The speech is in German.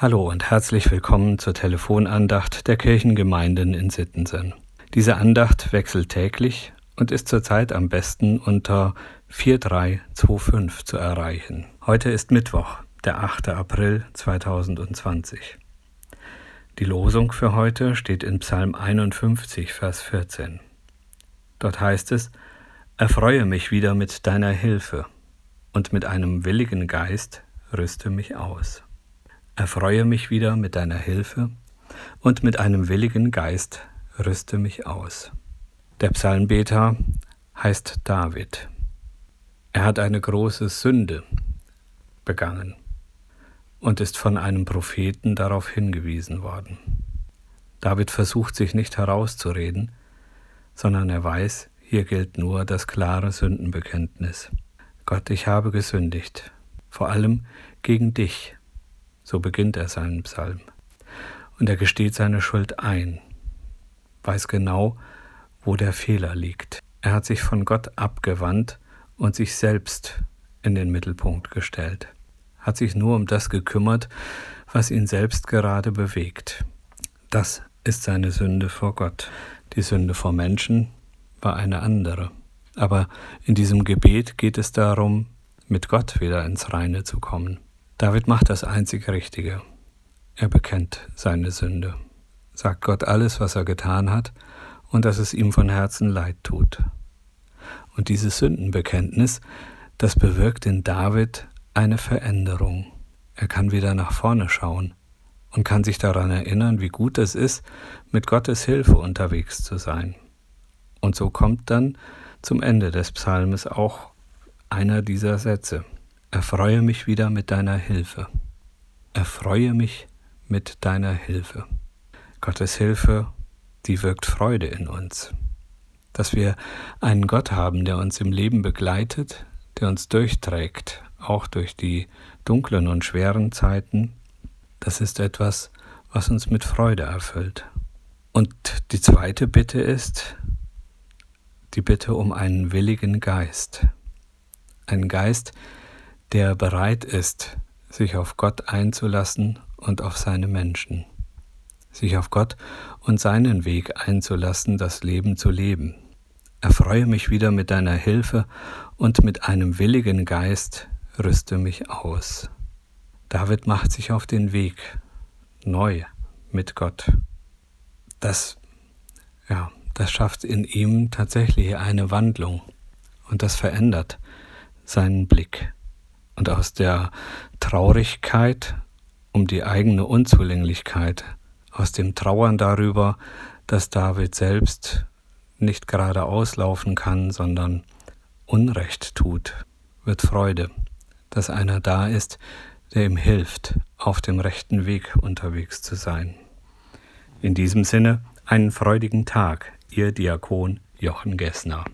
Hallo und herzlich willkommen zur Telefonandacht der Kirchengemeinden in Sittensen. Diese Andacht wechselt täglich und ist zurzeit am besten unter 4325 zu erreichen. Heute ist Mittwoch, der 8. April 2020. Die Losung für heute steht in Psalm 51, Vers 14. Dort heißt es, Erfreue mich wieder mit deiner Hilfe und mit einem willigen Geist rüste mich aus. Erfreue mich wieder mit deiner Hilfe und mit einem willigen Geist rüste mich aus. Der Psalmbeter heißt David. Er hat eine große Sünde begangen und ist von einem Propheten darauf hingewiesen worden. David versucht sich nicht herauszureden, sondern er weiß, hier gilt nur das klare Sündenbekenntnis. Gott, ich habe gesündigt, vor allem gegen dich so beginnt er seinen Psalm. Und er gesteht seine Schuld ein, weiß genau, wo der Fehler liegt. Er hat sich von Gott abgewandt und sich selbst in den Mittelpunkt gestellt, hat sich nur um das gekümmert, was ihn selbst gerade bewegt. Das ist seine Sünde vor Gott. Die Sünde vor Menschen war eine andere. Aber in diesem Gebet geht es darum, mit Gott wieder ins Reine zu kommen. David macht das einzig Richtige. Er bekennt seine Sünde, sagt Gott alles, was er getan hat und dass es ihm von Herzen leid tut. Und dieses Sündenbekenntnis, das bewirkt in David eine Veränderung. Er kann wieder nach vorne schauen und kann sich daran erinnern, wie gut es ist, mit Gottes Hilfe unterwegs zu sein. Und so kommt dann zum Ende des Psalmes auch einer dieser Sätze. Erfreue mich wieder mit deiner Hilfe. Erfreue mich mit deiner Hilfe. Gottes Hilfe, die wirkt Freude in uns. Dass wir einen Gott haben, der uns im Leben begleitet, der uns durchträgt, auch durch die dunklen und schweren Zeiten, das ist etwas, was uns mit Freude erfüllt. Und die zweite Bitte ist die Bitte um einen willigen Geist. Ein Geist, der der bereit ist, sich auf Gott einzulassen und auf seine Menschen, sich auf Gott und seinen Weg einzulassen, das Leben zu leben. Erfreue mich wieder mit deiner Hilfe und mit einem willigen Geist rüste mich aus. David macht sich auf den Weg neu mit Gott. Das, ja, das schafft in ihm tatsächlich eine Wandlung und das verändert seinen Blick und aus der Traurigkeit um die eigene Unzulänglichkeit, aus dem Trauern darüber, dass David selbst nicht gerade auslaufen kann, sondern Unrecht tut, wird Freude, dass einer da ist, der ihm hilft, auf dem rechten Weg unterwegs zu sein. In diesem Sinne einen freudigen Tag, Ihr Diakon Jochen Gessner.